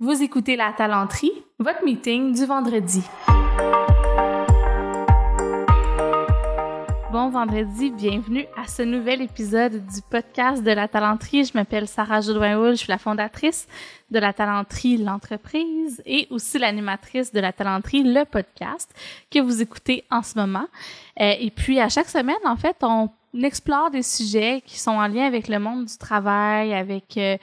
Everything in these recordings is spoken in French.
Vous écoutez La Talenterie, votre meeting du vendredi. Bon vendredi, bienvenue à ce nouvel épisode du podcast de La Talenterie. Je m'appelle Sarah Jodoin-Houl, je suis la fondatrice de La Talenterie, l'entreprise, et aussi l'animatrice de La Talenterie, le podcast que vous écoutez en ce moment. Euh, et puis, à chaque semaine, en fait, on explore des sujets qui sont en lien avec le monde du travail, avec euh,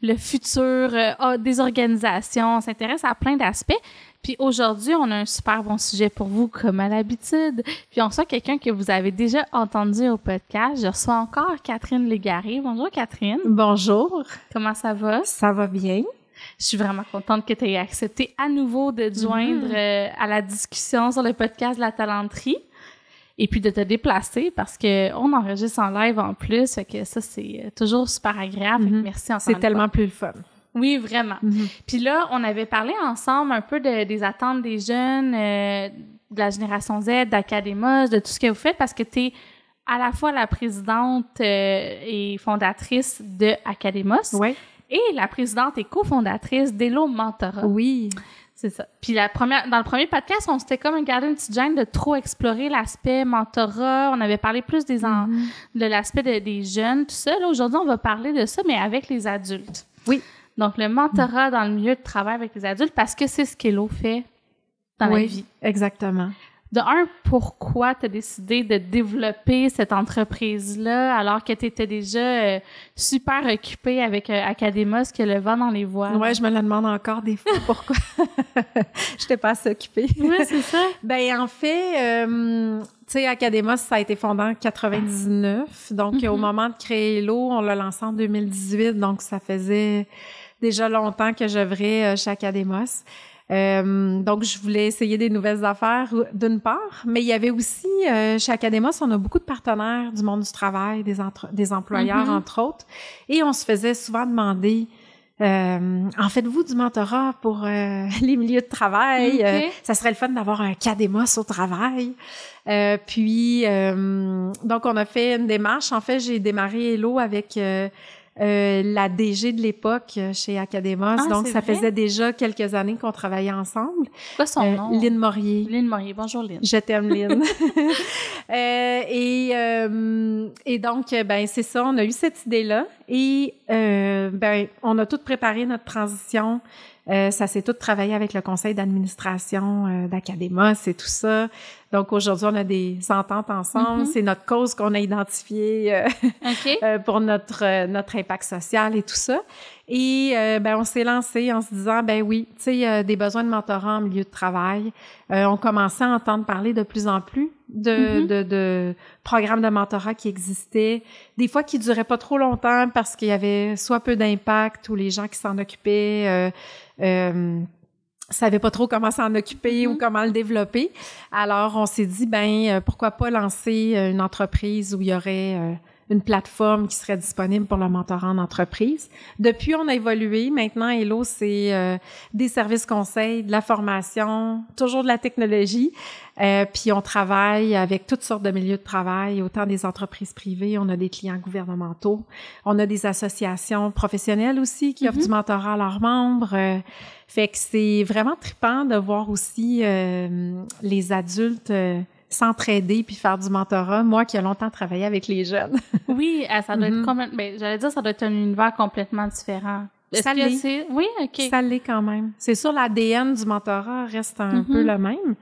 le futur euh, des organisations. On s'intéresse à plein d'aspects. Puis aujourd'hui, on a un super bon sujet pour vous, comme à l'habitude. Puis on reçoit quelqu'un que vous avez déjà entendu au podcast. Je reçois encore Catherine Légaré. Bonjour Catherine. Bonjour. Comment ça va? Ça va bien. Je suis vraiment contente que tu aies accepté à nouveau de te joindre mm-hmm. euh, à la discussion sur le podcast de la talenterie et puis de te déplacer parce que on enregistre en live en plus, fait que ça c'est toujours super agréable. Mm merci C'est tellement plus le fun. Oui, vraiment. Mhm. Puis là, on avait parlé ensemble un peu de, des attentes des jeunes, euh, de la génération Z, d'Académos, de tout ce que vous faites parce que tu es à la fois la présidente euh, et fondatrice de Académos oui. et la présidente et cofondatrice d'Elo Mentorat. Oui. C'est ça. Puis la première, dans le premier podcast, on s'était comme gardé une petite gêne de trop explorer l'aspect mentorat. On avait parlé plus des Mhm. de l'aspect de- des jeunes, tout ça. Là, aujourd'hui, on va parler de ça, mais avec les adultes. Oui. Donc, le mentorat dans le milieu de travail avec les adultes, parce que c'est ce qu'Elo fait dans la oui, vie. exactement. De un, pourquoi tu as décidé de développer cette entreprise-là alors que tu étais déjà euh, super occupée avec euh, Academos que le vent dans les voiles? Ouais, je me la demande encore des fois pourquoi? J'étais pas assez occupée. Ouais, c'est ça. Ben en fait, euh, tu sais, Academos, ça a été fondé en 99. Donc, Mhm. au moment de créer l'eau, on l'a lancé en 2018. Donc, ça faisait déjà longtemps que j'œuvrais euh, chez Academos. Euh, donc, je voulais essayer des nouvelles affaires d'une part, mais il y avait aussi, euh, chez Academos, on a beaucoup de partenaires du monde du travail, des, entre- des employeurs, Mhm. entre autres, et on se faisait souvent demander, euh, en faites-vous du mentorat pour euh, les milieux de travail? Euh, ça serait le fun d'avoir un Cademos au travail. Euh, puis, euh, donc, on a fait une démarche. En fait, j'ai démarré Hello avec euh, la DG de l'époque euh, chez Academos. Ah, donc, c'est ça vrai? faisait déjà quelques années qu'on travaillait ensemble. Quoi son Euh, nom? Lynn Morier. Lynn Morier. Bonjour, Lynn. Je t'aime, Lynn. Euh, et, euh, et donc, ben c'est ça, on a eu cette idée-là. Et euh, ben, on a tout préparé notre transition. Euh, ça s'est tout travaillé avec le conseil d'administration euh, d'Académos et tout ça. Donc aujourd'hui, on a des ententes ensemble. Mhm. C'est notre cause qu'on a identifiée euh, euh, pour notre euh, notre impact social et tout ça. Et euh, ben on s'est lancé en se disant ben oui, tu sais des besoins de mentorat en milieu de travail. On commençait à entendre parler de plus en plus de, Mhm. de, de programmes de mentorat qui existaient, des fois qui duraient pas trop longtemps parce qu'il y avait soit peu d'impact ou les gens qui s'en occupaient savaient pas trop comment s'en occuper ou comment le développer. Alors on s'est dit ben euh, pourquoi pas lancer euh, une entreprise où il y aurait euh, une plateforme qui serait disponible pour le mentorat en entreprise. Depuis, on a évolué. Maintenant, Hello, c'est euh, des services conseils, de la formation, toujours de la technologie. Euh, puis on travaille avec toutes sortes de milieux de travail, autant des entreprises privées, on a des clients gouvernementaux, on a des associations professionnelles aussi qui offrent Mhm. du mentorat à leurs membres. Euh, fait que c'est vraiment trippant de voir aussi euh, les adultes euh, s'entraider puis faire du mentorat. Moi qui ai longtemps travaillé avec les jeunes. Oui, euh, ça doit Mhm. être complètement. Ben, j'allais dire, ça doit être un univers complètement différent. Ça l'est. Oui, OK. Ça l'est quand même. C'est sûr, l'ADN du mentorat reste un Mhm. peu le même,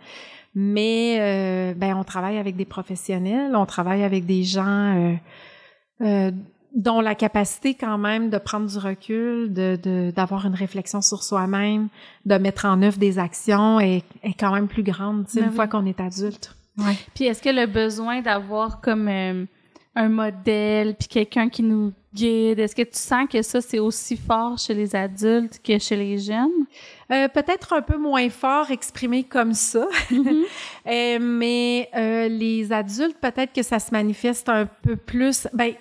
mais euh, ben on travaille avec des professionnels, on travaille avec des gens euh, euh, dont la capacité quand même de prendre du recul, de de- d'avoir une réflexion sur soi-même, de mettre en œuvre des actions est, est quand même plus grande, Ben une oui. fois qu'on est adulte. Ouais. Puis est-ce que le besoin d'avoir comme euh, un modèle, puis quelqu'un qui nous guide, est-ce que tu sens que ça, c'est aussi fort chez les adultes que chez les jeunes? Euh, peut-être un peu moins fort exprimé comme ça, Mhm. Euh, mais les adultes, peut-être que ça se manifeste un peu plus. Ben,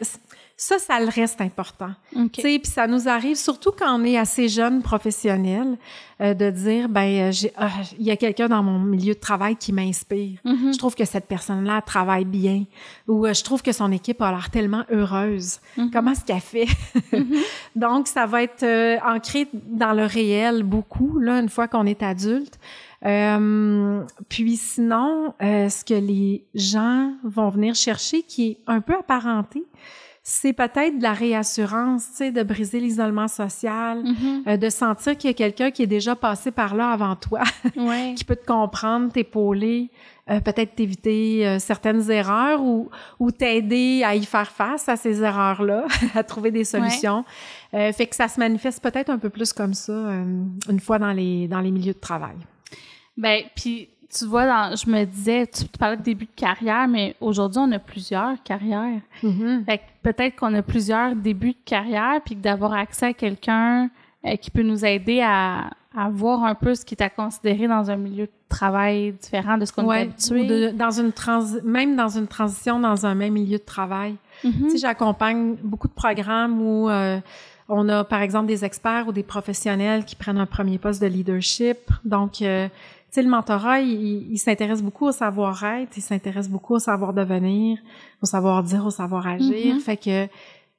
Ça, ça le reste important. OK. Tu puis ça nous arrive, surtout quand on est assez jeune professionnel, euh, de dire, ben, euh, ah, il y a quelqu'un dans mon milieu de travail qui m'inspire. Mhm. Je trouve que cette personne-là travaille bien, ou euh, je trouve que son équipe a l'air tellement heureuse. Mhm. Comment est-ce qu'elle fait? Donc, ça va être euh, ancré dans le réel beaucoup là, une fois qu'on est adulte. Euh, puis sinon, euh, ce que les gens vont venir chercher, qui est un peu apparenté, c'est peut-être de la réassurance, tu sais, de briser l'isolement social, Mhm. euh, de sentir qu'il y a quelqu'un qui est déjà passé par là avant toi, Ouais. qui peut te comprendre, t'épauler, euh, peut-être t'éviter euh, certaines erreurs ou, ou t'aider à y faire face à ces erreurs-là, à trouver des solutions. Euh, fait que ça se manifeste peut-être un peu plus comme ça euh, une fois dans les dans les milieux de travail. Ben, puis tu vois, dans, je me disais, tu parlais de début de carrière, mais aujourd'hui, on a plusieurs carrières. Fait que peut-être qu'on a plusieurs débuts de carrière, puis que d'avoir accès à quelqu'un euh, qui peut nous aider à, à voir un peu ce qui est à considérer dans un milieu de travail différent de ce qu'on est Ouais, habitué. ou de- dans une transi- même dans une transition dans un même milieu de travail. Mhm. Tu sais, j'accompagne beaucoup de programmes où euh, on a, par exemple, des experts ou des professionnels qui prennent un premier poste de leadership. Donc, euh, sais, le mentorat, il, il s'intéresse beaucoup au savoir-être, il s'intéresse beaucoup au savoir devenir, au savoir-dire, au savoir-agir. Mhm. Fait que, tu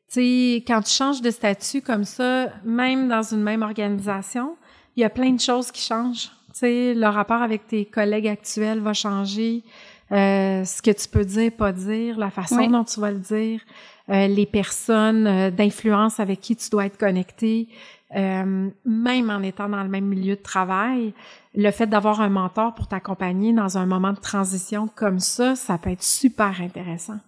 sais, quand tu changes de statut comme ça, même dans une même organisation, il y a plein de choses qui changent. Tu sais, le rapport avec tes collègues actuels va changer. Euh, ce que tu peux dire, pas dire, la façon Oui. dont tu vas le dire, euh, les personnes euh, d'influence avec qui tu dois être connecté, euh, même en étant dans le même milieu de travail, le fait d'avoir un mentor pour t'accompagner dans un moment de transition comme ça, ça peut être super intéressant.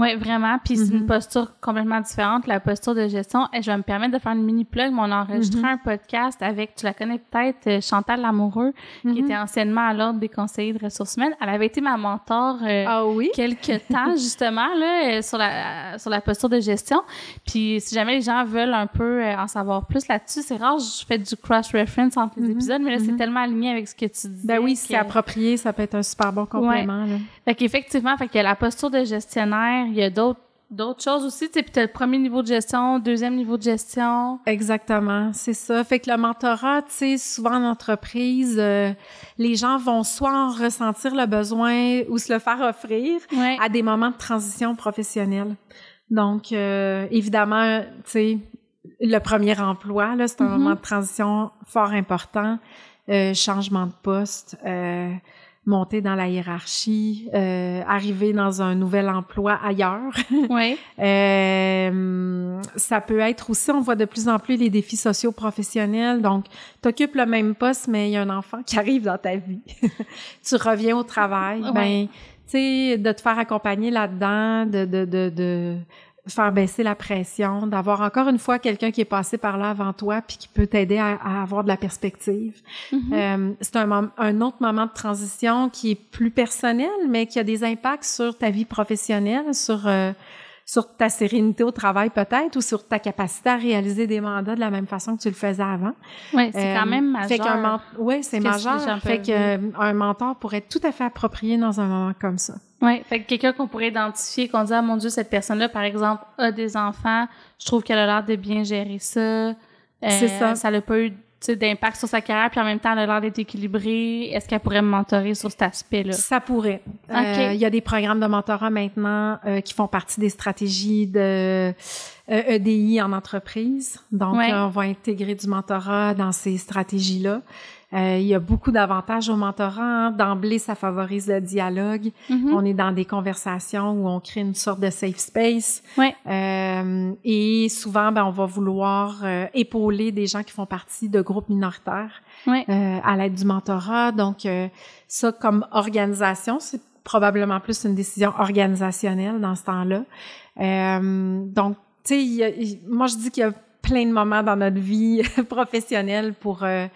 Oui, vraiment. Puis c'est Mhm. une posture complètement différente, la posture de gestion. Et je vais me permettre de faire une mini plug. mais On a enregistré Mhm. un podcast avec, tu la connais peut-être, euh, Chantal Lamoureux, qui Mhm. était anciennement à l'ordre des conseillers de ressources humaines. Elle avait été ma mentor euh, Ah oui? quelques temps justement là euh, sur la sur la posture de gestion. Puis si jamais les gens veulent un peu euh, en savoir plus là-dessus, c'est rare je fais du cross reference entre les Mhm. épisodes, mais là c'est Mhm. tellement aligné avec ce que tu dis. Ben oui, si c'est approprié, ça peut être un super bon complément. là. Fait qu'effectivement, fait a la posture de gestionnaire, il y a d'autres d'autres choses aussi, tu sais, puis t'as le premier niveau de gestion, deuxième niveau de gestion. Exactement, c'est ça. Fait que le mentorat, tu sais, souvent en entreprise, euh, les gens vont soit en ressentir le besoin ou se le faire offrir Ouais. à des moments de transition professionnelle. Donc, euh, évidemment, tu sais, le premier emploi, là, c'est un Mhm. moment de transition fort important. Euh, changement de poste, monter dans la hiérarchie, euh, arriver dans un nouvel emploi ailleurs. Ouais. Euh, ça peut être aussi, on voit de plus en plus les défis sociaux professionnels. Donc, tu occupes le même poste, mais il y a un enfant qui arrive dans ta vie. tu reviens au travail. Ouais. Ben, tu sais, de te faire accompagner là-dedans, de, de, de, de faire baisser la pression, d'avoir encore une fois quelqu'un qui est passé par là avant toi puis qui peut t'aider à, à avoir de la perspective. Mhm. Euh, c'est un, un autre moment de transition qui est plus personnel, mais qui a des impacts sur ta vie professionnelle, sur euh, sur ta sérénité au travail peut-être, ou sur ta capacité à réaliser des mandats de la même façon que tu le faisais avant. Ouais, c'est quand Euh, même majeur. Fait qu'un ouais, c'est majeur. Fait que euh, un mentor pourrait être tout à fait approprié dans un moment comme ça. Ouais, fait que quelqu'un qu'on pourrait identifier, qu'on dit ah mon dieu cette personne-là par exemple a des enfants, je trouve qu'elle a l'air de bien gérer ça. Euh, C'est ça. Ça n'a pas eu d'impact sur sa carrière, puis en même temps elle a l'air d'être équilibrée. Est-ce qu'elle pourrait me mentorer sur cet aspect-là? Ça pourrait. Ok. Euh, Il y a des programmes de mentorat maintenant euh, qui font partie des stratégies de euh, EDI en entreprise. Donc, Ouais. euh, on va intégrer du mentorat dans ces stratégies-là. Euh, il y a beaucoup d'avantages au mentorat. hein. D'emblée, ça favorise le dialogue. Mhm. On est dans des conversations où on crée une sorte de safe space. Ouais. Euh, et souvent, ben, on va vouloir épauler des gens qui font partie de groupes minoritaires Ouais. euh, à l'aide du mentorat. Donc, euh, ça, comme organisation, c'est probablement plus une décision organisationnelle dans ce temps-là. Euh, donc, tu sais, y a- moi, je dis qu'il y a plein de moments dans notre vie professionnelle pour euh,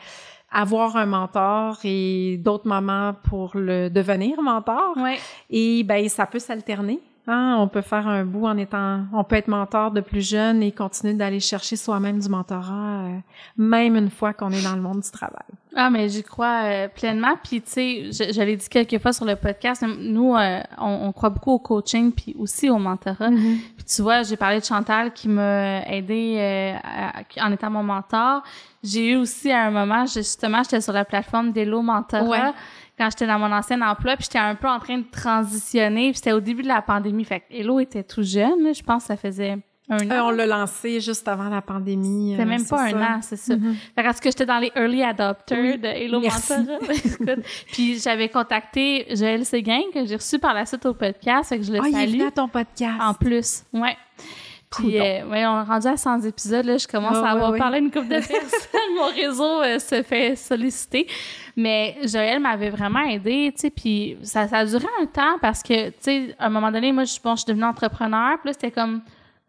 avoir un mentor et d'autres moments pour le devenir mentor. Ouais. Et ben ça peut s'alterner. Hein, on peut faire un bout en étant, on peut être mentor de plus jeune et continuer d'aller chercher soi-même du mentorat, euh, même une fois qu'on est dans le monde du travail. Ah, mais j'y crois euh, pleinement. Puis, tu sais, je, l'ai dit quelques fois sur le podcast, nous, euh, on, croit beaucoup au coaching puis aussi au mentorat. Mm-hmm. Puis, tu vois, j'ai parlé de Chantal qui m'a aidé en étant mon mentor. J'ai eu aussi à un moment, justement, j'étais sur la plateforme d'Hello Mentorat quand j'étais dans mon ancien emploi, puis j'étais un peu en train de transitionner, puis c'était au début de la pandémie. Fait que Hello était tout jeune, je pense que ça faisait un euh, an. on l'a lancé juste avant la pandémie. C'était même pas un an, c'est ça. Mm Parce que j'étais dans les early adopters de Hello Mentorat. puis j'avais contacté Joël Séguin, que j'ai reçu par la suite au podcast, fait que je le oh, salue. il est à ton podcast. En plus, ouais. Puis, euh, ouais, on est rendu à 100 épisodes. Là, je commence à avoir parlé à une couple de personnes. Mon réseau euh, se fait solliciter. Mais Joël m'avait vraiment aidé, tu sais, puis ça, ça a duré un temps parce que, tu sais, à un moment donné, moi, je, bon, je suis devenue entrepreneur, puis là, c'était comme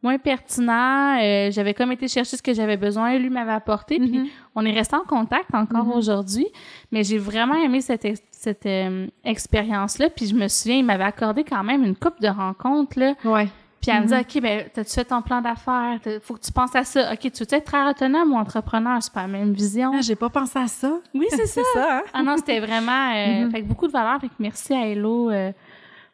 moins pertinent. Euh, j'avais comme été chercher ce que j'avais besoin, lui m'avait apporté, puis mm-hmm. on est resté en contact encore mm-hmm. aujourd'hui. Mais j'ai vraiment aimé cette, cette expérience-là, puis je me souviens, il m'avait accordé quand même une coupe de rencontres, là. Ouais puis elle me dit, mhm. OK, ben, t'as-tu fait ton plan d'affaires? Faut que tu penses à ça. OK, tu veux être très autonome ou entrepreneur? C'est pas la même vision. Ah, j'ai pas pensé à ça. Oui, c'est ça. ça hein? Ah non, c'était vraiment, euh, mhm. fait beaucoup de valeur. Fait que merci à Hello. Euh,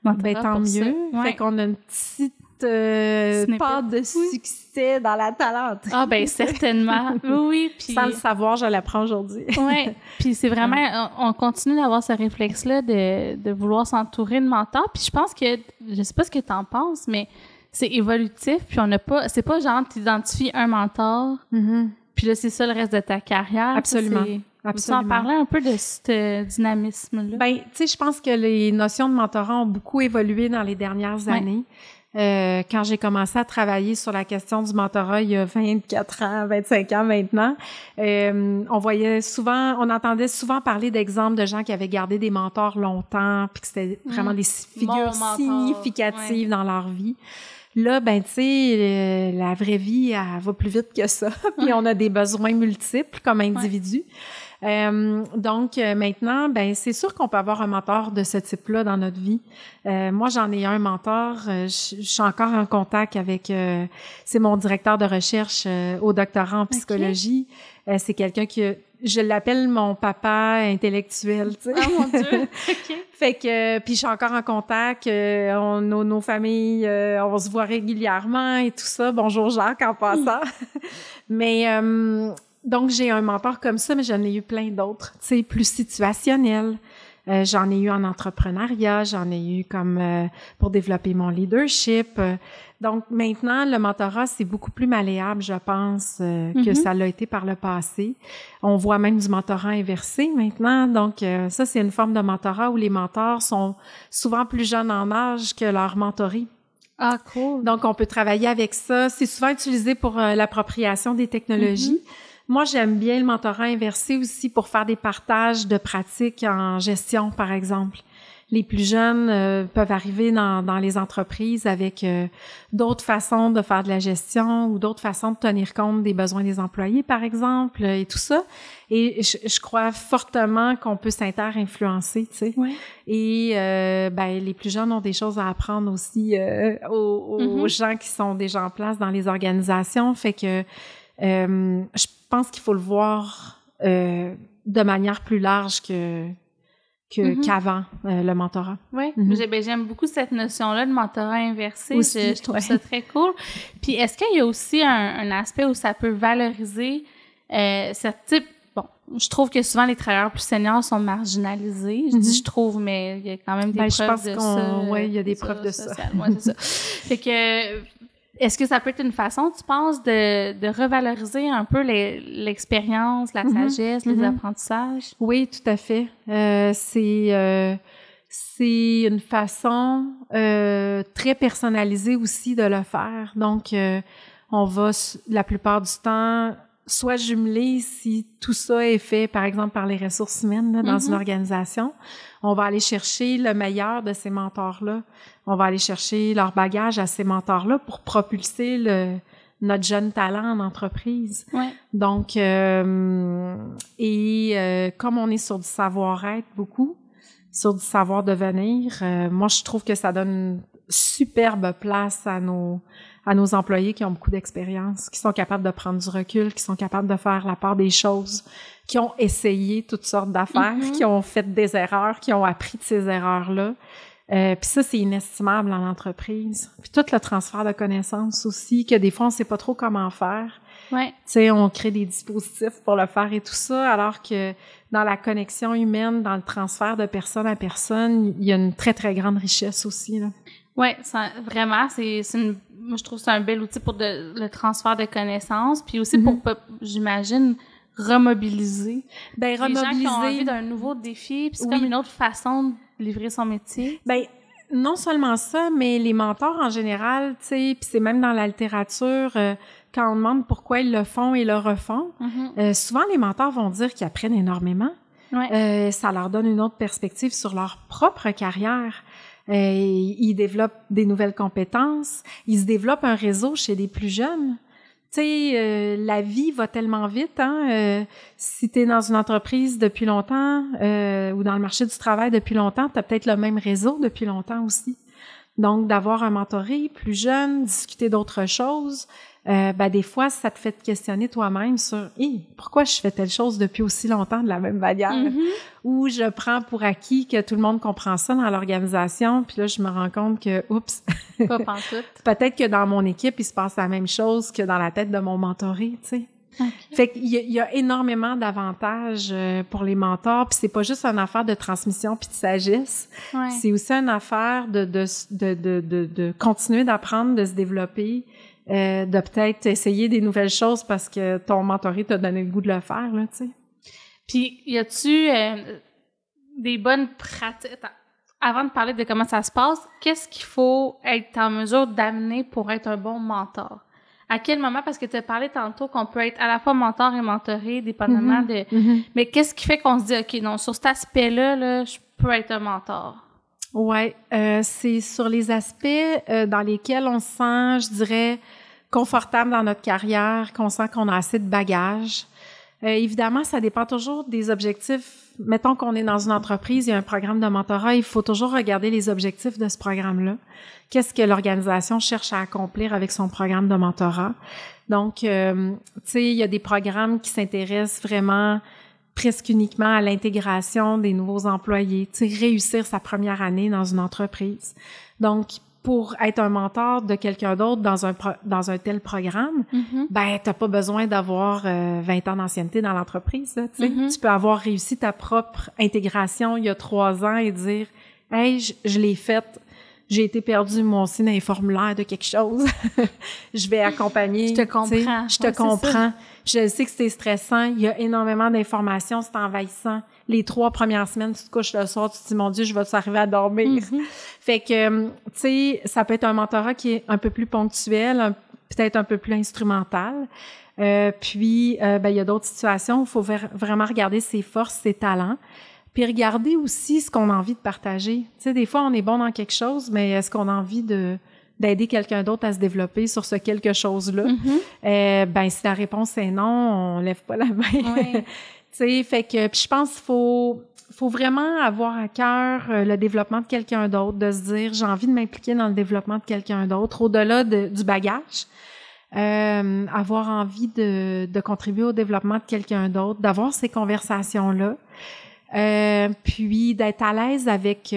ben, tant mieux. Fait qu'on a une petite euh, part de succès dans la talente. Ah ben certainement. oui, puis sans le savoir, je l'apprends aujourd'hui. oui. Puis c'est vraiment on, continue d'avoir ce réflexe là de, de vouloir s'entourer de mentors. Puis je pense que je sais pas ce que tu en penses, mais c'est évolutif, puis on n'a pas, c'est pas genre t'identifies un mentor, mm-hmm. puis là c'est ça le reste de ta carrière. Absolument. Absolument. en parler un peu de ce dynamisme-là? Ben, tu sais, je pense que les notions de mentorat ont beaucoup évolué dans les dernières années. Euh, quand j'ai commencé à travailler sur la question du mentorat il y a 24 ans, 25 ans maintenant, euh, on voyait souvent, on entendait souvent parler d'exemples de gens qui avaient gardé des mentors longtemps, puis que c'était vraiment mm. des figures significatives dans leur vie. Là, ben, tu sais, la vraie vie, elle va plus vite que ça. Puis on a des besoins multiples comme individu. Euh, donc euh, maintenant, ben c'est sûr qu'on peut avoir un mentor de ce type-là dans notre vie. Euh, moi, j'en ai un mentor. je, suis encore en contact avec. c'est mon directeur de recherche au doctorat en psychologie. c'est quelqu'un qui je l'appelle mon papa intellectuel, tu sais. Ah mon dieu. fait que puis je suis encore en contact, euh, on, nos, nos, familles, euh, on se voit régulièrement et tout ça. Bonjour Jacques en passant. mais euh, donc j'ai un mentor comme ça, mais j'en ai eu plein d'autres, tu sais, plus situationnels. J'en ai eu en entrepreneuriat, j'en ai eu comme pour développer mon leadership. Donc maintenant, le mentorat, c'est beaucoup plus malléable, je pense, euh, que mhm. ça l'a été par le passé. On voit même du mentorat inversé maintenant. Donc euh, ça, c'est une forme de mentorat où les mentors sont souvent plus jeunes en âge que leurs mentorés. Ah, cool. Donc on peut travailler avec ça. C'est souvent utilisé pour euh, l'appropriation des technologies. Mhm. Moi, j'aime bien le mentorat inversé aussi pour faire des partages de pratiques en gestion, par exemple les plus jeunes euh, peuvent arriver dans, dans, les entreprises avec euh, d'autres façons de faire de la gestion ou d'autres façons de tenir compte des besoins des employés, par exemple, et tout ça. Et je, je crois fortement qu'on peut s'inter-influencer, tu sais. Et euh, ben, les plus jeunes ont des choses à apprendre aussi aux, aux mm-hmm. gens qui sont déjà en place dans les organisations. Fait que je pense qu'il faut le voir de manière plus large que Mm-hmm. qu'avant euh, le mentorat. Oui, mm-hmm. ben, j'aime beaucoup cette notion-là de mentorat inversé. je, trouve ça très cool. Puis est-ce qu'il y a aussi un, aspect où ça peut valoriser euh, ce type Bon, je trouve que souvent les travailleurs plus seniors sont marginalisés. Je dis mm-hmm. je trouve, mais il y a quand même des ben, preuves de ça. Oui, il y a des preuves de ça. c'est ça. fait que est-ce que ça peut être une façon, tu penses, de, de revaloriser un peu l'expérience, la mhm. sagesse, les mhm. apprentissages? Oui, tout à fait. Euh, c'est euh, c'est une façon euh, très personnalisée aussi de le faire. Donc, euh, on va la plupart du temps soit jumeler si tout ça est fait, par exemple, par les ressources humaines là, dans une mhm. organisation. On va aller chercher le meilleur de ces mentors-là. On va aller chercher leur bagage à ces mentors-là pour propulser le, notre jeune talent en entreprise. Ouais. Donc, euh, et euh, comme on est sur du savoir-être beaucoup, sur du savoir devenir, euh, moi je trouve que ça donne superbe place à nos à nos employés qui ont beaucoup d'expérience, qui sont capables de prendre du recul, qui sont capables de faire la part des choses, qui ont essayé toutes sortes d'affaires, Mhm. qui ont fait des erreurs, qui ont appris de ces erreurs-là. Euh, puis ça, c'est inestimable en entreprise. Puis tout le transfert de connaissances aussi, que des fois, on sait pas trop comment faire. Ouais. Tu sais, on crée des dispositifs pour le faire et tout ça, alors que dans la connexion humaine, dans le transfert de personne à personne, il y a une très, très grande richesse aussi. Là. Ça, vraiment, c'est, une, moi je trouve que c'est un bel outil pour de- le transfert de connaissances, puis aussi pour, Mhm. j'imagine, remobiliser Ben, les gens qui ont envie remobiliser. d'un nouveau défi, puis c'est Oui. comme une autre façon de livrer son métier. Ben, non seulement ça, mais les mentors en général, tu sais, puis c'est même dans la littérature, euh, quand on demande pourquoi ils le font et le refont, Mhm. euh, souvent les mentors vont dire qu'ils apprennent énormément. Ouais. Euh, ça leur donne une autre perspective sur leur propre carrière. Euh, ils développent des nouvelles compétences. Ils se développent un réseau chez les plus jeunes. Tu sais, euh, la vie va tellement vite. Hein? Euh, si tu es dans une entreprise depuis longtemps euh, ou dans le marché du travail depuis longtemps, tu as peut-être le même réseau depuis longtemps aussi. Donc, d'avoir un mentoré plus jeune, discuter d'autres choses, euh, ben, des fois, ça te fait te questionner toi-même sur Hi, pourquoi je fais telle chose depuis aussi longtemps de la même manière? Mhm. Ou je prends pour acquis que tout le monde comprend ça dans l'organisation, puis là, je me rends compte que, oups, peut-être que dans mon équipe, il se passe la même chose que dans la tête de mon mentoré, tu sais. Fait qu'il y, a- il y a énormément d'avantages euh, pour les mentors, puis c'est pas juste une affaire de transmission puis de sagesse, Ouais. c'est aussi une affaire de, de, de, de, de continuer d'apprendre, de se développer, euh, de peut-être essayer des nouvelles choses parce que ton mentoré t'a donné le goût de le faire, là, tu sais. Puis, y a-tu euh, des bonnes pratiques? Attends, Avant de parler de comment ça se passe, qu'est-ce qu'il faut être en mesure d'amener pour être un bon mentor? À quel moment? Parce que tu as parlé tantôt qu'on peut être à la fois mentor et mentoré, dépendamment Mhm. de... Mais qu'est-ce qui fait qu'on se dit, OK, non, sur cet aspect-là, là, je peux être un mentor? Ouais, euh, c'est sur les aspects euh, dans lesquels on se sent, je dirais, confortable dans notre carrière, qu'on sent qu'on a assez de bagages. Euh, évidemment, ça dépend toujours des objectifs. Mettons qu'on est dans une entreprise, il y a un programme de mentorat, il faut toujours regarder les objectifs de ce programme-là. Qu'est-ce que l'organisation cherche à accomplir avec son programme de mentorat? Donc, euh, tu sais, il y a des programmes qui s'intéressent vraiment presque uniquement à l'intégration des nouveaux employés, tu sais, réussir sa première année dans une entreprise. Donc, pour être un mentor de quelqu'un d'autre dans un pro- dans un tel programme, Mhm. ben t'as pas besoin d'avoir euh, 20 ans d'ancienneté dans l'entreprise. là, tu peux avoir réussi ta propre intégration il y a trois ans et dire, hey, je, je l'ai faite. J'ai été perdu moi aussi dans les formulaires de quelque chose. je vais accompagner. Je te comprends. Je te Ouais, comprends. Je sais que c'est stressant. Il y a énormément d'informations. C'est envahissant. Les trois premières semaines, tu te couches le soir, tu te dis, mon Dieu, je vais arriver à dormir. Mhm. Fait que, euh, tu sais, ça peut être un mentorat qui est un peu plus ponctuel, peut-être un peu plus instrumental. Euh, puis, euh, ben, il y a d'autres situations où il faut vraiment regarder ses forces, ses talents. Puis regarder aussi ce qu'on a envie de partager. Tu sais, des fois, on est bon dans quelque chose, mais est-ce qu'on a envie de d'aider quelqu'un d'autre à se développer sur ce quelque chose-là? Mhm. Euh, ben, si la réponse est non, on lève pas la main. Ouais. sais, fait que puis je pense qu'il faut faut vraiment avoir à cœur euh, le développement de quelqu'un d'autre, de se dire j'ai envie de m'impliquer dans le développement de quelqu'un d'autre, au-delà de- du bagage. Euh, avoir envie de, contribuer au développement de quelqu'un d'autre, d'avoir ces conversations-là, euh, puis d'être à l'aise avec,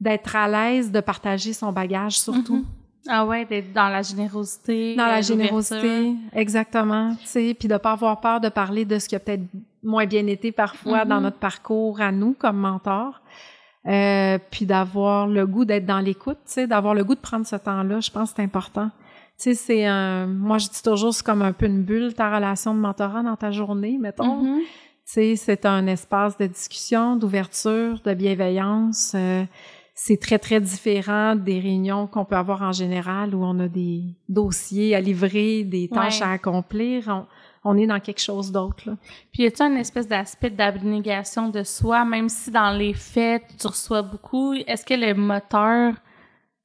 d'être à l'aise de partager son bagage surtout. Mhm. Ah ouais, d'être dans la générosité. Dans la euh, générosité, exactement. Puis de pas avoir peur de parler de ce qui a peut-être moins bien été parfois dans notre parcours à nous comme mentor. Euh, puis d'avoir le goût d'être dans l'écoute, d'avoir le goût de prendre ce temps-là, je pense que c'est important. Tu sais, c'est un, moi je dis toujours, c'est comme un peu une bulle ta relation de mentorat dans ta journée, mettons. Mhm. Tu sais, c'est un espace de discussion, d'ouverture, de bienveillance. euh, c'est très, très différent des réunions qu'on peut avoir en général où on a des dossiers à livrer, des tâches Ouais. à accomplir. On, on est dans quelque chose d'autre. Puis y a-t-il une espèce d'aspect d'abnégation de soi, même si dans les faits, tu reçois beaucoup? Est-ce que le moteur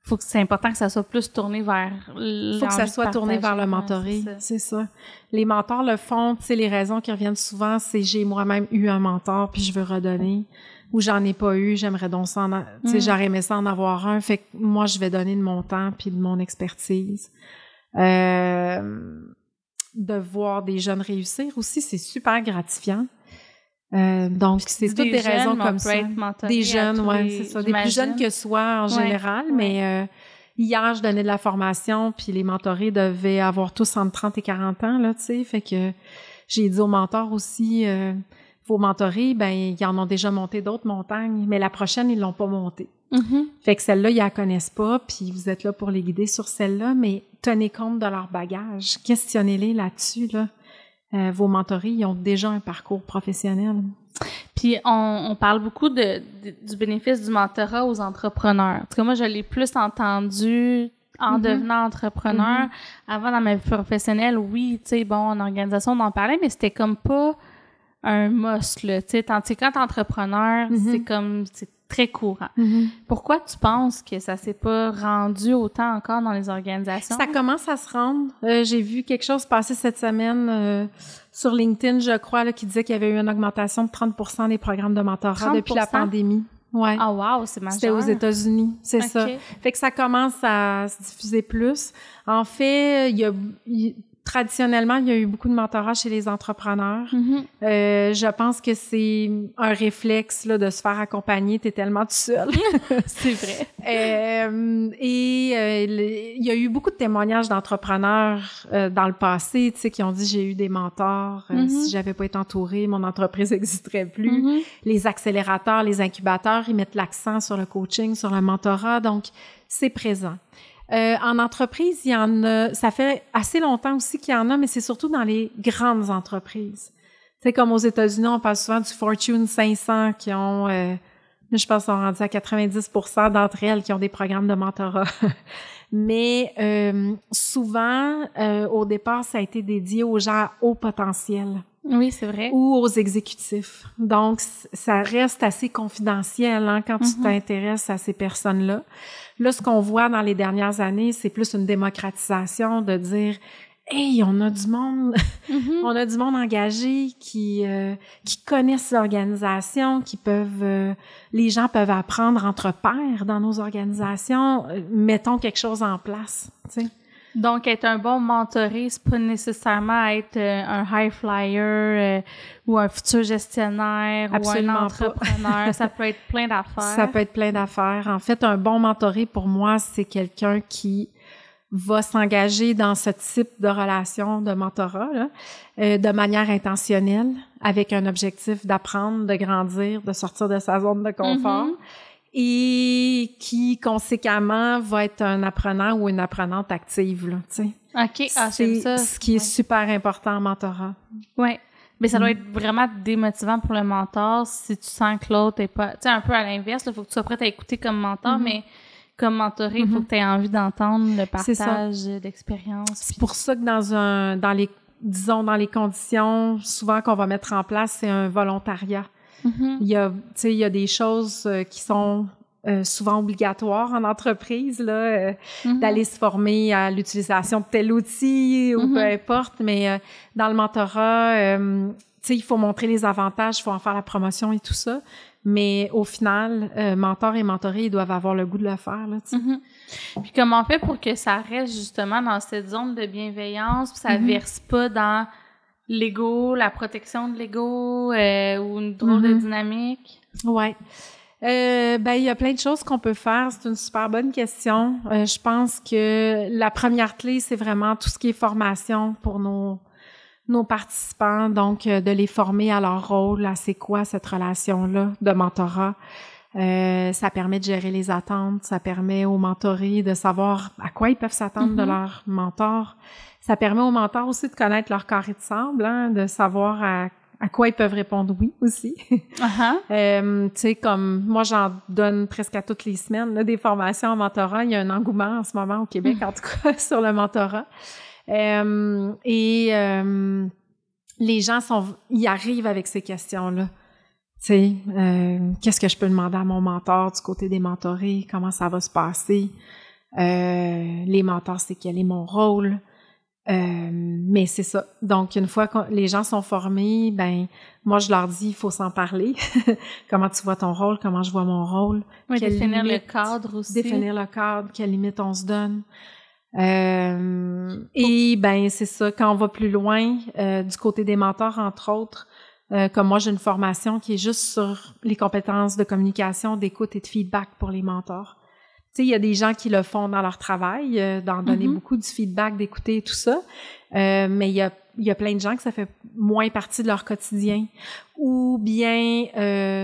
faut que c'est important que ça soit plus tourné vers faut que ça soit tourné vers le mentoré c'est ça. les mentors le font tu sais les raisons qui reviennent souvent c'est j'ai moi-même eu un mentor puis je veux redonner ou j'en ai pas eu j'aimerais donc ça tu sais mm. j'aurais aimé ça en avoir un fait que moi je vais donner de mon temps puis de mon expertise euh, de voir des jeunes réussir aussi c'est super gratifiant euh, donc, c'est toutes des raisons comme ça. Des jeunes, ouais, c'est ça. Des plus jeunes que soi en général, mais euh, hier, je donnais de la formation, puis les mentorés devaient avoir tous entre 30 et 40 ans, là, tu sais. Fait que j'ai dit aux mentors aussi, euh, vos mentorés, ben, ils en ont déjà monté d'autres montagnes, mais la prochaine, ils l'ont pas montée. Mm-hmm. Fait que celle-là, ils la connaissent pas, puis vous êtes là pour les guider sur celle-là, mais tenez compte de leur bagage. Questionnez-les là-dessus, là. Euh, vos mentorés, ils ont déjà un parcours professionnel. Puis on, parle beaucoup de, du bénéfice du mentorat aux entrepreneurs. En tout cas, moi, je l'ai plus entendu en mm-hmm. devenant entrepreneur. Mm-hmm. Avant, dans ma vie professionnelle, oui, tu sais, bon, en organisation, on en parlait, mais c'était comme pas un must, là, tu sais. Tandis que quand t'es entrepreneur, mm-hmm. c'est comme, très courant. Mm-hmm. Pourquoi tu penses que ça s'est pas rendu autant encore dans les organisations? Ça commence à se rendre. Euh, j'ai vu quelque chose passer cette semaine euh, sur LinkedIn, je crois, là, qui disait qu'il y avait eu une augmentation de 30% des programmes de mentorat depuis la pandémie. Ouais. Ah wow, c'est majeur. C'était aux États-Unis, c'est ça. Fait que ça commence à se diffuser plus. En fait, il y a traditionnellement, il y a eu beaucoup de mentorat chez les entrepreneurs. Mm-hmm. euh, je pense que c'est un réflexe là, de se faire accompagner. Tu es tellement tout seul. c'est vrai. Euh, et euh, il y a eu beaucoup de témoignages d'entrepreneurs dans le passé tu sais, qui ont dit j'ai eu des mentors. Mm-hmm. Si j'avais pas été entourée, mon entreprise n'existerait plus. Mm-hmm. Les accélérateurs, les incubateurs, ils mettent l'accent sur le coaching, sur le mentorat. Donc, c'est présent. Euh, en entreprise, il y en a, ça fait assez longtemps aussi qu'il y en a, mais c'est surtout dans les grandes entreprises. C'est comme aux États-Unis, on parle souvent du Fortune 500 qui ont, euh, je pense, sont rendus à 90% d'entre elles qui ont des programmes de mentorat. mais euh, souvent, euh, au départ, ça a été dédié aux gens au potentiel. Oui, c'est vrai. Ou aux exécutifs. Donc, ça reste assez confidentiel hein, quand tu mm-hmm. t'intéresses à ces personnes-là. Là, ce qu'on voit dans les dernières années, c'est plus une démocratisation de dire Hey, on a du monde, mm-hmm. on a du monde engagé qui euh, qui connaissent l'organisation, qui peuvent, euh, les gens peuvent apprendre entre pairs dans nos organisations. Euh, mettons quelque chose en place. Tu sais. Donc, être un bon mentoré, c'est pas nécessairement être euh, un high flyer euh, ou un futur gestionnaire ou un entrepreneur. ça peut être plein d'affaires. Ça peut être plein d'affaires. En fait, un bon mentoré, pour moi, c'est quelqu'un qui va s'engager dans ce type de relation de mentorat euh, de manière intentionnelle, avec un objectif d'apprendre, de grandir, de sortir de sa zone de confort. Mm-hmm et qui conséquemment va être un apprenant ou une apprenante active là, tu sais. OK, ah, c'est ça. ce qui est super important en mentorat. Ouais. Mais ça doit mm. être vraiment démotivant pour le mentor si tu sens que l'autre est pas, tu sais un peu à l'inverse, il faut que tu sois prêt à écouter comme mentor mm-hmm. mais comme mentoré, il faut mm-hmm. que tu aies envie d'entendre le partage d'expérience. C'est pour ça que dans un dans les disons dans les conditions souvent qu'on va mettre en place, c'est un volontariat. Mm-hmm. Il y a, tu sais, il y a des choses euh, qui sont euh, souvent obligatoires en entreprise, là, euh, mm-hmm. d'aller se former à l'utilisation de tel outil ou mm-hmm. peu importe, mais dans le mentorat, tu sais, il faut montrer les avantages, il faut en faire la promotion et tout ça. Mais au final, mentor et mentoré, ils doivent avoir le goût de le faire. Là, Puis comment on fait pour que ça reste justement dans cette zone de bienveillance, puis ça verse pas dans l'ego, la protection de l'ego euh, ou une drôle de mm-hmm. dynamique? Ouais. Euh, ben, il y a plein de choses qu'on peut faire. C'est une super bonne question. Euh, je pense que la première clé, c'est vraiment tout ce qui est formation pour nos nos participants, donc de les former à leur rôle, à c'est quoi cette relation-là de mentorat. ça permet de gérer les attentes, ça permet aux mentorés de savoir à quoi ils peuvent s'attendre de mm-hmm. leur mentor. Ça permet aux mentors aussi de connaître leur carré de sable, hein, de savoir à, quoi ils peuvent répondre oui aussi. Uh-huh. Euh, tu sais, comme moi, j'en donne presque à toutes les semaines des formations en mentorat. Il y a un engouement en ce moment au Québec, en tout cas, sur le mentorat. Euh, et euh, les gens sont, ils arrivent avec ces questions-là. Tu sais, qu'est-ce que je peux demander à mon mentor du côté des mentorés? Comment ça va se passer? Euh, les mentors, c'est quel est mon rôle? Euh, mais c'est ça. Donc, une fois que les gens sont formés, ben moi, je leur dis, il faut s'en parler. comment tu vois ton rôle, comment je vois mon rôle? Oui, définir le cadre aussi. Définir le cadre, quelles limites on se donne. Euh, et ben c'est ça, quand on va plus loin, euh, du côté des mentors, entre autres, euh, comme moi j'ai une formation qui est juste sur les compétences de communication, d'écoute et de feedback pour les mentors. Il y a des gens qui le font dans leur travail, euh, d'en donner mm-hmm. beaucoup du feedback, d'écouter tout ça, euh, mais il y a y a plein de gens que ça fait moins partie de leur quotidien. Ou bien,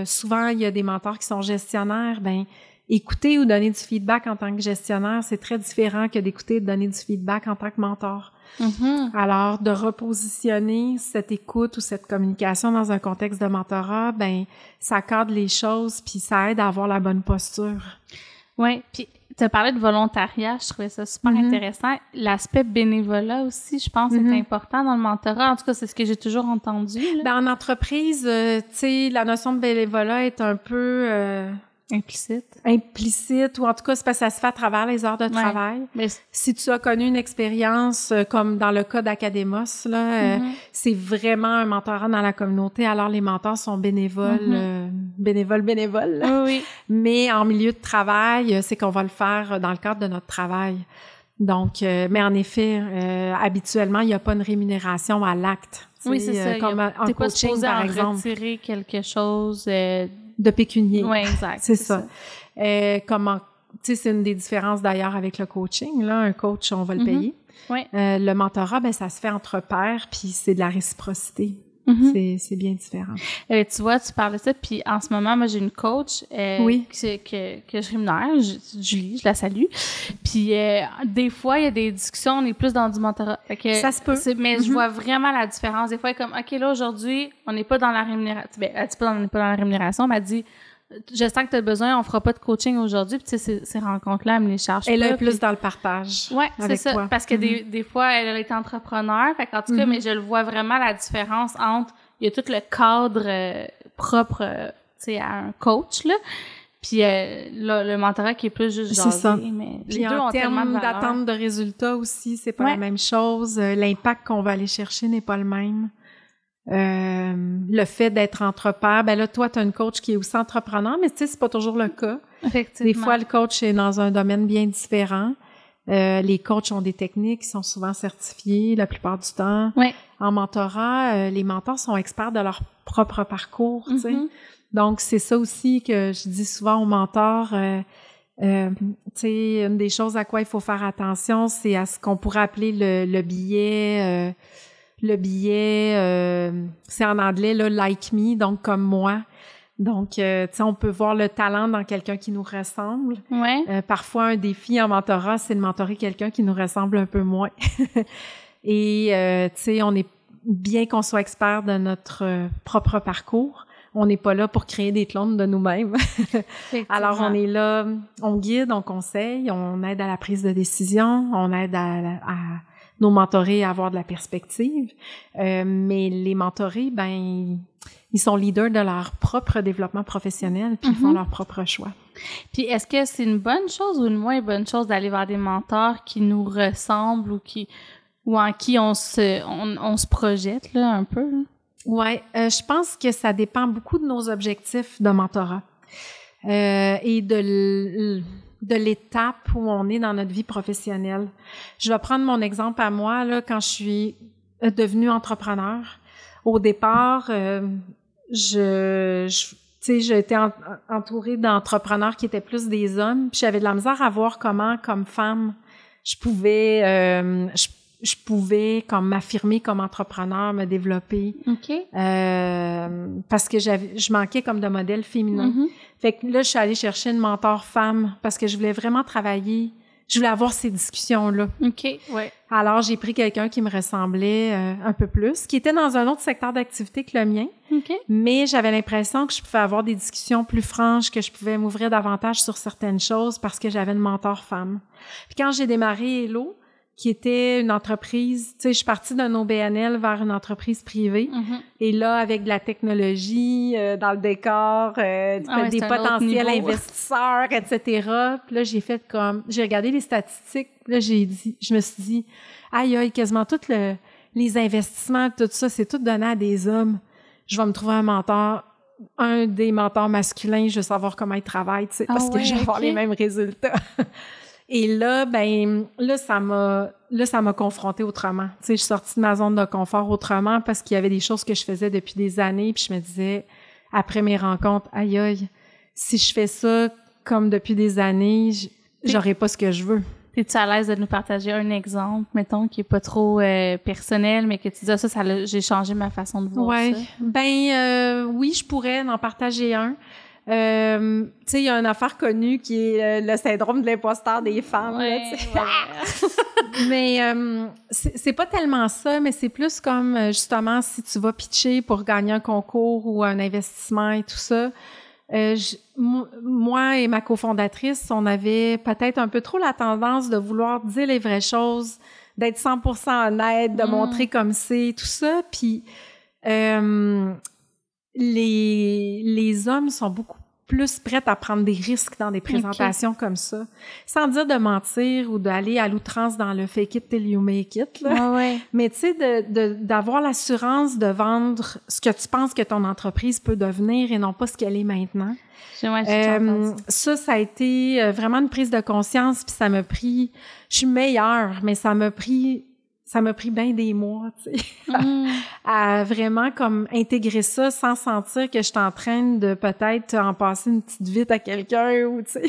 souvent, il y a des mentors qui sont gestionnaires, ben écouter ou donner du feedback en tant que gestionnaire, c'est très différent que d'écouter et de donner du feedback en tant que mentor. Mm-hmm. Alors, de repositionner cette écoute ou cette communication dans un contexte de mentorat, ben, ça cadre les choses puis ça aide à avoir la bonne posture. Oui, puis tu as parlé de volontariat, je trouvais ça super mm-hmm. intéressant. L'aspect bénévolat aussi, je pense, est mm-hmm. important dans le mentorat. En tout cas, c'est ce que j'ai toujours entendu. Ben, en entreprise, euh, tu sais, la notion de bénévolat est un peu... Euh, Implicite. Implicite, ou en tout cas, c'est parce que ça se fait à travers les heures de travail. Mais si tu as connu une expérience euh, comme dans le cas d'Academos, là, euh, mm-hmm. c'est vraiment un mentorat dans la communauté. Alors, les mentors sont bénévoles, mm-hmm. euh, bénévoles, bénévoles. Oui. Mais en milieu de travail, c'est qu'on va le faire dans le cadre de notre travail. Donc, mais en effet, habituellement, il n'y a pas une rémunération à l'acte. Oui, c'est ça. Comme en coaching, par exemple. retirer quelque chose de pécunier. Oui, exact. C'est ça. Euh, comment, tu sais, c'est une des différences d'ailleurs avec le coaching. Là, un coach, on va le mm-hmm. payer. Oui. Euh, le mentorat, ben ça se fait entre pairs, puis c'est de la réciprocité. Mm-hmm. C'est bien différent. Euh, tu vois, tu parles de ça, puis en ce moment, moi, j'ai une coach euh, oui. que, que, que, je rémunère, Julie, je la salue. Puis euh, des fois, il y a des discussions, on est plus dans du mentorat. Que, ça se peut. Mais je mm-hmm. vois vraiment la différence. Des fois, elle est comme, OK, là, aujourd'hui, on n'est pas dans la rémunération. Ben, elle dit pas, on n'est pas dans la rémunération, mais elle dit, je sens que tu as besoin, on fera pas de coaching aujourd'hui. Puis, tu sais, ces, rencontres-là, elle me les charge Elle est plus dans le partage. Oui, c'est ça. Parce que des, des fois, elle été entrepreneur. Fait en tout cas, mm-hmm. mais je le vois vraiment la différence entre, il y a tout le cadre euh, propre, euh, tu sais, à un coach, là. Puis euh, le mentorat qui est plus juste C'est ça. Mais les deux en termes d'attente de résultats aussi, c'est pas la même chose. L'impact qu'on va aller chercher n'est pas le même. Euh, le fait d'être entrepreneur, ben là, toi, tu as une coach qui est aussi entrepreneur, mais tu sais, c'est pas toujours le cas. Effectivement. Des fois, le coach est dans un domaine bien différent. Euh, les coachs ont des techniques qui sont souvent certifiées la plupart du temps. Oui. En mentorat, euh, les mentors sont experts de leur propre parcours, tu sais. Mm-hmm. Donc, c'est ça aussi que je dis souvent aux mentors. Euh, euh, tu sais, une des choses à quoi il faut faire attention, c'est à ce qu'on pourrait appeler le, le billet le billet, euh, c'est en anglais, là, like me, donc comme moi. Donc, euh, tu sais, on peut voir le talent dans quelqu'un qui nous ressemble. Ouais. Euh, parfois, un défi en mentorat, c'est de mentorer quelqu'un qui nous ressemble un peu moins. Et, tu sais, on est bien qu'on soit expert de notre propre parcours. On n'est pas là pour créer des clones de nous-mêmes. Alors, on est là, on guide, on conseille, on aide à la prise de décision, on aide à, à nos mentorés à avoir de la perspective. Euh, mais les mentorés, ben, ils sont leaders de leur propre développement professionnel, puis ils font mhm. leur propre choix. Puis est-ce que c'est une bonne chose ou une moins bonne chose d'aller voir des mentors qui nous ressemblent ou qui ou en qui on se on, se projette là un peu? Ouais, euh, je pense que ça dépend beaucoup de nos objectifs de mentorat euh, et de de l'étape où on est dans notre vie professionnelle. Je vais prendre mon exemple à moi, là, quand je suis euh, devenue entrepreneur. Au départ, euh, je, je tu sais, été entourée d'entrepreneurs qui étaient plus des hommes, puis j'avais de la misère à voir comment, comme femme, je pouvais, euh, je, je pouvais comme m'affirmer comme entrepreneur, me développer. OK. Euh, parce que j'avais je manquais comme de modèle féminin. Mm-hmm. Fait que là je suis allée chercher une mentor femme parce que je voulais vraiment travailler, je voulais avoir ces discussions là. OK, ouais. Alors j'ai pris quelqu'un qui me ressemblait euh, un peu plus, qui était dans un autre secteur d'activité que le mien. OK. Mais j'avais l'impression que je pouvais avoir des discussions plus franches, que je pouvais m'ouvrir davantage sur certaines choses parce que j'avais une mentor femme. Puis quand j'ai démarré Hello, qui était une entreprise, tu sais, je suis partie d'un OBNL vers une entreprise privée. Mhm. Et là, avec de la technologie euh, dans le décor, euh, Ah ouais, des potentiels investisseurs, etc. Puis là, j'ai fait comme, j'ai regardé les statistiques. Là, j'ai dit, je me suis dit, aïe, aïe, quasiment tout le, les investissements, tout ça, c'est tout donné à des hommes. Je vais me trouver un mentor, un des mentors masculins, je veux savoir comment ils travaillent, tu sais, Ah parce que je vais avoir les mêmes résultats. Et là, ben, là, ça m'a, là, ça m'a confronté autrement. Tu sais, je suis sortie de ma zone de confort autrement parce qu'il y avait des choses que je faisais depuis des années, puis je me disais, après mes rencontres, aïe, aïe, si je fais ça comme depuis des années, j'aurai pas ce que je veux. Es-tu à l'aise de nous partager un exemple, mettons, qui est pas trop euh, personnel, mais que tu dis, ah, ça, ça j'ai changé ma façon de voir Ouais. ça? Ben euh, oui, je pourrais en partager un. Euh, tu sais, il y a une affaire connue qui est euh, le syndrome de l'imposteur des femmes. là, Ouais, sais. ouais. mais euh, c'est pas tellement ça, mais c'est plus comme euh, justement si tu vas pitcher pour gagner un concours ou un investissement et tout ça. Euh, je- mo- moi et ma cofondatrice, on avait peut-être un peu trop la tendance de vouloir dire les vraies choses, d'être 100% honnête, de Mm. montrer comme c'est, tout ça. Puis euh, les, les hommes sont beaucoup plus prêts à prendre des risques dans des présentations comme ça, sans dire de mentir ou d'aller à l'outrance dans le fake it till you make it. Là. Ouais, ouais. Mais tu sais, de- de- d'avoir l'assurance de vendre ce que tu penses que ton entreprise peut devenir et non pas ce qu'elle est maintenant. Ouais, Euh, ça, ça a été euh, vraiment une prise de conscience, puis ça m'a pris. Je suis meilleure, mais ça m'a pris, ça m'a pris bien des mois, tu sais, Mm. à vraiment comme intégrer ça sans sentir que je suis en train de peut-être en passer une petite vite à quelqu'un ou tu sais.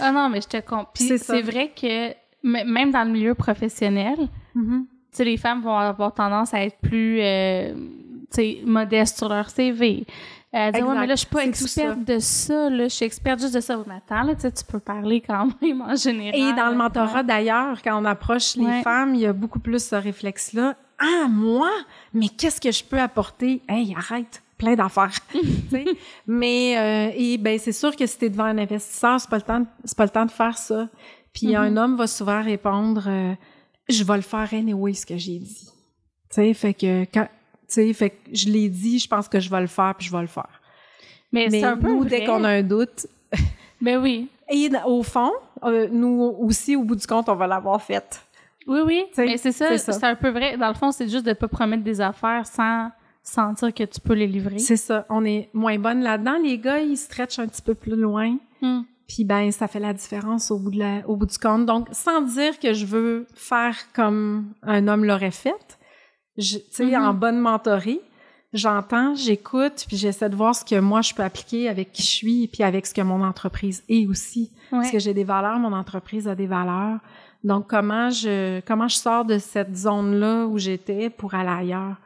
Ah non, mais je te comprends. C'est vrai que même dans le milieu professionnel, tu sais, les femmes vont avoir tendance à être plus, euh, tu sais, modestes sur leur CV. Euh, dire, ouais, mais là, je suis pas experte de ça, là. Je suis experte juste de ça. Mais attends, là, tu sais, tu peux parler quand même en général. Et dans le mentorat d'ailleurs, quand on approche les Ouais. femmes, il y a beaucoup plus ce réflexe-là. Ah, moi? Mais qu'est-ce que je peux apporter? Hey, arrête! Plein d'affaires. Mais euh, et ben c'est sûr que si t'es devant un investisseur, c'est pas le temps, de- c'est pas le temps de faire ça. Puis Mhm. un homme va souvent répondre, euh, je vais le faire anyway ce que j'ai dit. Tu sais, fait que quand, sais, fait que je l'ai dit, je pense que je vais le faire puis je vais le faire. Mais, Mais c'est un peu nous, vrai. dès qu'on a un doute, Ben oui. et au fond, euh, nous aussi au bout du compte, on va l'avoir faite. Oui, oui. T'sais, Mais c'est ça, c'est un peu vrai. Dans le fond, c'est juste de pas promettre des affaires sans sentir que tu peux les livrer. C'est ça. On est moins bonne là-dedans. Les gars, ils stretchent un petit peu plus loin. Hmm. Puis ben, ça fait la différence au bout, de la, au bout du compte. Donc, sans dire que je veux faire comme un homme l'aurait fait, tu sais, en bonne mentorée, j'entends, j'écoute, puis j'essaie de voir ce que moi je peux appliquer avec qui je suis, puis avec ce que mon entreprise est aussi. Parce que j'ai des valeurs, mon entreprise a des valeurs. Donc, comment je comment je sors de cette zone-là où j'étais pour aller ailleurs?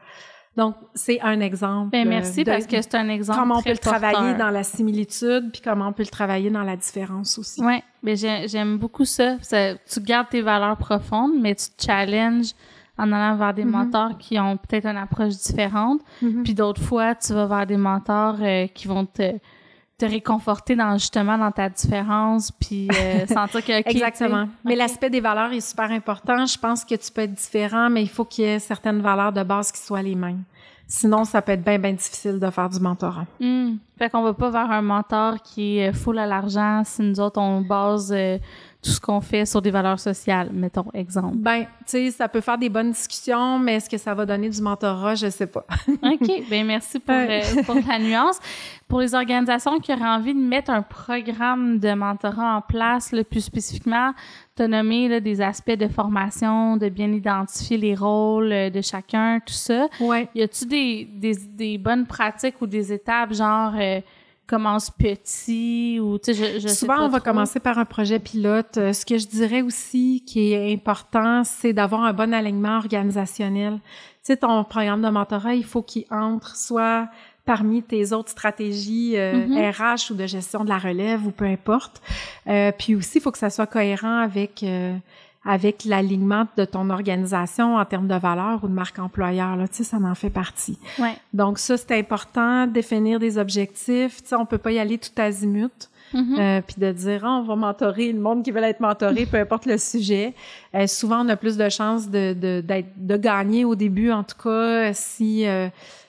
Donc, c'est un exemple. Ben euh, merci de- parce que c'est un exemple. comment on peut le travailler porteur. dans la similitude, puis comment on peut le travailler dans la différence aussi. Ouais, mais j'ai- j'aime beaucoup ça. Ça- Tu gardes tes valeurs profondes, mais tu te challenges en allant vers des Mhm. mentors qui ont peut-être une approche différente. Mhm. Puis d'autres fois, tu vas vers des mentors euh, qui vont te, te réconforter dans justement dans ta différence, puis euh, sentir que Exactement. Mais l'aspect des valeurs est super important. Je pense que tu peux être différent, mais il faut qu'il y ait certaines valeurs de base qui soient les mêmes. Sinon, ça peut être bien, bien difficile de faire du mentorat. Hmm. Fait qu'on va pas vers un mentor qui est full à l'argent si nous autres on base euh, tout ce qu'on fait sur des valeurs sociales, mettons exemple. Ben, tu sais, ça peut faire des bonnes discussions, mais est-ce que ça va donner du mentorat? Je sais pas. OK. Ben merci pour, euh, pour la nuance. Pour les organisations qui auraient envie de mettre un programme de mentorat en place, là, plus spécifiquement, tu as nommé là, des aspects de formation, de bien identifier les rôles euh, de chacun, tout ça. Ouais. Y a-tu des, des, des bonnes pratiques ou des étapes, genre euh, commence petit ou tu sais, je, je sais Souvent, pas on va trop. commencer par un projet pilote. Euh, Ce que je dirais aussi qui est important, c'est d'avoir un bon alignement organisationnel. Tu sais, ton programme de mentorat, il faut qu'il entre soit parmi tes autres stratégies euh, Mhm. RH ou de gestion de la relève ou peu importe. Euh, puis aussi, il faut que ça soit cohérent avec euh, avec l'alignement de ton organisation en termes de valeur ou de marque employeur. Là, tu sais, ça en fait partie. Ouais. Donc ça, c'est important, définir des objectifs. Tu sais, on peut pas y aller tout azimut. mm-hmm. puis de dire ah, on va mentorer le monde qui veut être mentoré, peu importe le sujet. souvent, on a plus de chances de, de, de gagner au début, en tout cas, si,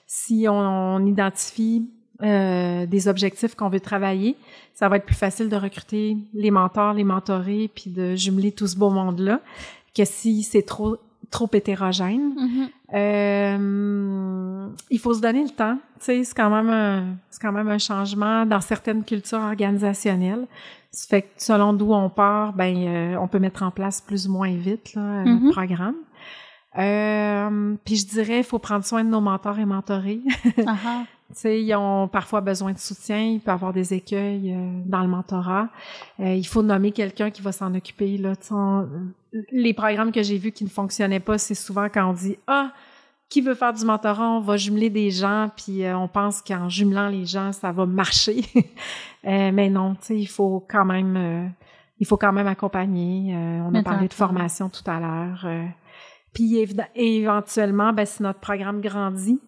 si on identifie euh, des objectifs qu'on veut travailler, ça va être plus facile de recruter les mentors, les mentorés, puis de jumeler tout ce beau monde-là, que si c'est trop trop hétérogène. Mm-hmm. euh, il faut se donner le temps. Tu sais, c'est quand même un, c'est quand même un changement dans certaines cultures organisationnelles. Ça fait que selon d'où on part, ben euh, on peut mettre en place plus ou moins vite là, mm notre programme. Euh, puis je dirais, il faut prendre soin de nos mentors et mentorés. uh ils ont parfois besoin de soutien, il peut y avoir des écueils euh, dans le mentorat. Euh, il faut nommer quelqu'un qui va s'en occuper. Là. les programmes que j'ai vus qui ne fonctionnaient pas, c'est souvent quand on dit « Ah, qui veut faire du mentorat? On va jumeler des gens, puis euh, on pense qu'en jumelant les gens, ça va marcher. mais non, il faut quand même... il faut quand même accompagner. on a parlé de formation tout à l'heure. puis éventuellement, ben, si notre programme grandit,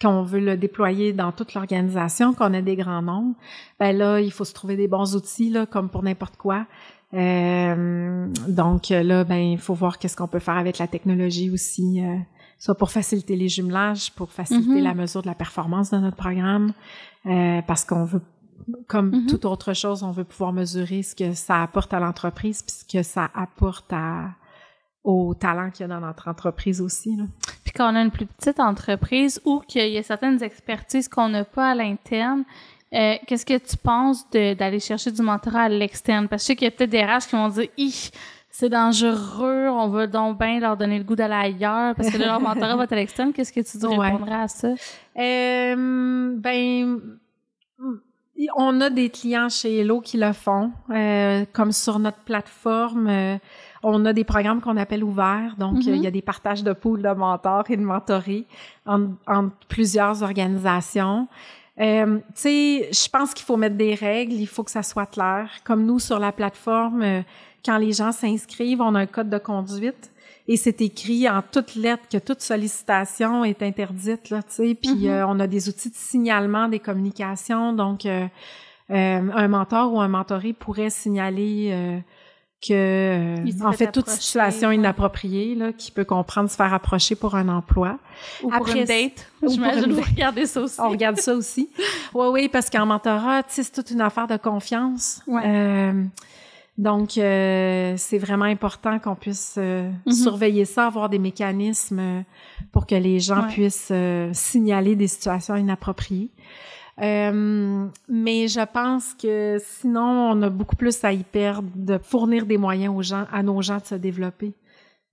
qu'on veut le déployer dans toute l'organisation, qu'on a des grands nombres, ben là, il faut se trouver des bons outils, là, comme pour n'importe quoi. Euh, donc là, ben, il faut voir qu'est-ce qu'on peut faire avec la technologie aussi, euh, soit pour faciliter les jumelages, pour faciliter mm-hmm. la mesure de la performance de notre programme, euh, parce qu'on veut, comme mm-hmm. toute autre chose, on veut pouvoir mesurer ce que ça apporte à l'entreprise, puis ce que ça apporte à, au talent qu'il y a dans notre entreprise aussi. Là. Quand on a une plus petite entreprise ou qu'il y a certaines expertises qu'on n'a pas à l'interne, euh, qu'est-ce que tu penses d'aller chercher du mentorat à l'externe? Parce que je sais qu'il y a peut-être des RH qui vont dire c'est dangereux, on veut donc bien leur donner le goût d'aller ailleurs parce que leur mentorat va être à l'externe. Qu'est-ce que tu répondrais à ça? Euh, ben, on a des clients chez Hello qui le font, euh, comme sur notre plateforme. On a des programmes qu'on appelle ouverts, donc mm-hmm. il y a des partages de poules de mentors et de mentorés entre, plusieurs organisations. Euh, tu sais, je pense qu'il faut mettre des règles, il faut que ça soit clair. Comme nous sur la plateforme, euh, quand les gens s'inscrivent, on a un code de conduite et c'est écrit en toutes lettres que toute sollicitation est interdite là, tu sais. Puis mm-hmm. euh, on a des outils de signalement des communications, donc euh, un mentor ou un mentoré pourrait signaler que euh, en fait toute situation inappropriée là qui peut comprendre se faire approcher pour un emploi. Ou pour une date. j'imagine vous regardez ça aussi. On regarde ça aussi. Oui oui parce qu'en mentorat c'est toute une affaire de confiance. Ouais. euh, donc euh, c'est vraiment important qu'on puisse euh, mm-hmm. surveiller ça avoir des mécanismes pour que les gens puissent signaler des situations inappropriées euh, mais je pense que sinon, on a beaucoup plus à y perdre de fournir des moyens aux gens, à nos gens de se développer.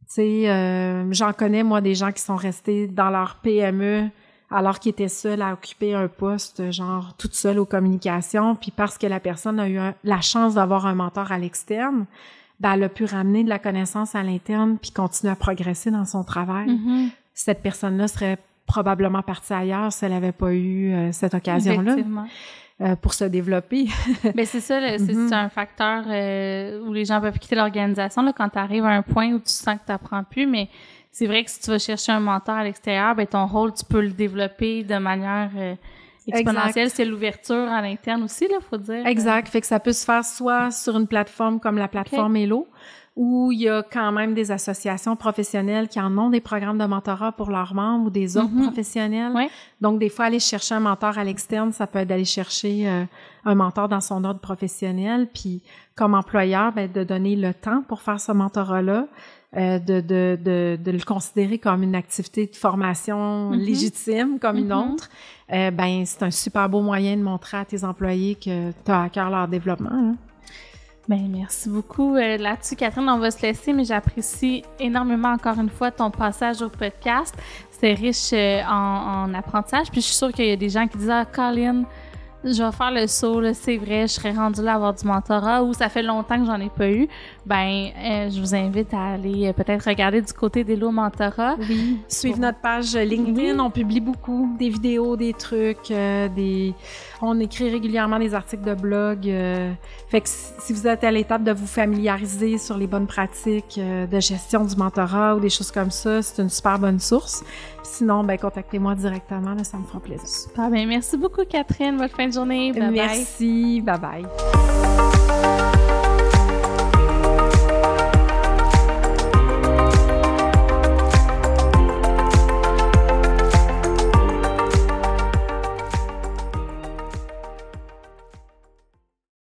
Tu sais, euh, j'en connais, moi, des gens qui sont restés dans leur PME alors qu'ils étaient seuls à occuper un poste, genre toute seule aux communications, puis parce que la personne a eu la chance d'avoir un mentor à l'externe, ben, elle a pu ramener de la connaissance à l'interne puis continuer à progresser dans son travail. Mm-hmm. Cette personne-là serait probablement partie ailleurs si elle n'avait pas eu euh, cette occasion-là. Euh, pour se développer. Mais ben, c'est ça, c'est mm-hmm. un facteur euh, où les gens peuvent quitter l'organisation là, quand tu arrives à un point où tu sens que tu n'apprends plus. Mais c'est vrai que si tu vas chercher un mentor à l'extérieur, ben ton rôle, tu peux le développer de manière exponentielle. C'est l'ouverture à l'interne aussi, là, faut dire. Exact. Fait que ça peut se faire soit sur une plateforme comme la plateforme Hello, où il y a quand même des associations professionnelles qui en ont des programmes de mentorat pour leurs membres ou des autres mhm. professionnels. Ouais. Donc, des fois, aller chercher un mentor à l'externe, ça peut être d'aller chercher euh, un mentor dans son ordre professionnel. Puis, comme employeur, ben, de donner le temps pour faire ce mentorat-là, euh, de, de, de, de, le considérer comme une activité de formation mhm. légitime, comme une mhm. autre. Euh, ben, c'est un super beau moyen de montrer à tes employés que tu as à cœur leur développement. Hein. Ben, merci beaucoup. Euh, là-dessus, Catherine, on va se laisser, mais j'apprécie énormément encore une fois ton passage au podcast. C'est riche euh, en, en, apprentissage. Puis je suis sûre qu'il y a des gens qui disent Ah, Colin, je vais faire le saut, c'est vrai, je serais rendue là à avoir du mentorat ou ça fait longtemps que j'en ai pas eu, ben euh, je vous invite à aller euh, peut-être regarder du côté des lots mentorat. Oui, suivre notre page LinkedIn, on publie beaucoup des vidéos, des trucs, euh, des on écrit régulièrement des articles de blog. fait que si vous êtes à l'étape de vous familiariser sur les bonnes pratiques de gestion du mentorat ou des choses comme ça, c'est une super bonne source. Sinon, ben contactez-moi directement, là, ça me fera plaisir. Super, ben merci beaucoup Catherine, bonne fin de journée. Bye Merci. bye. bye.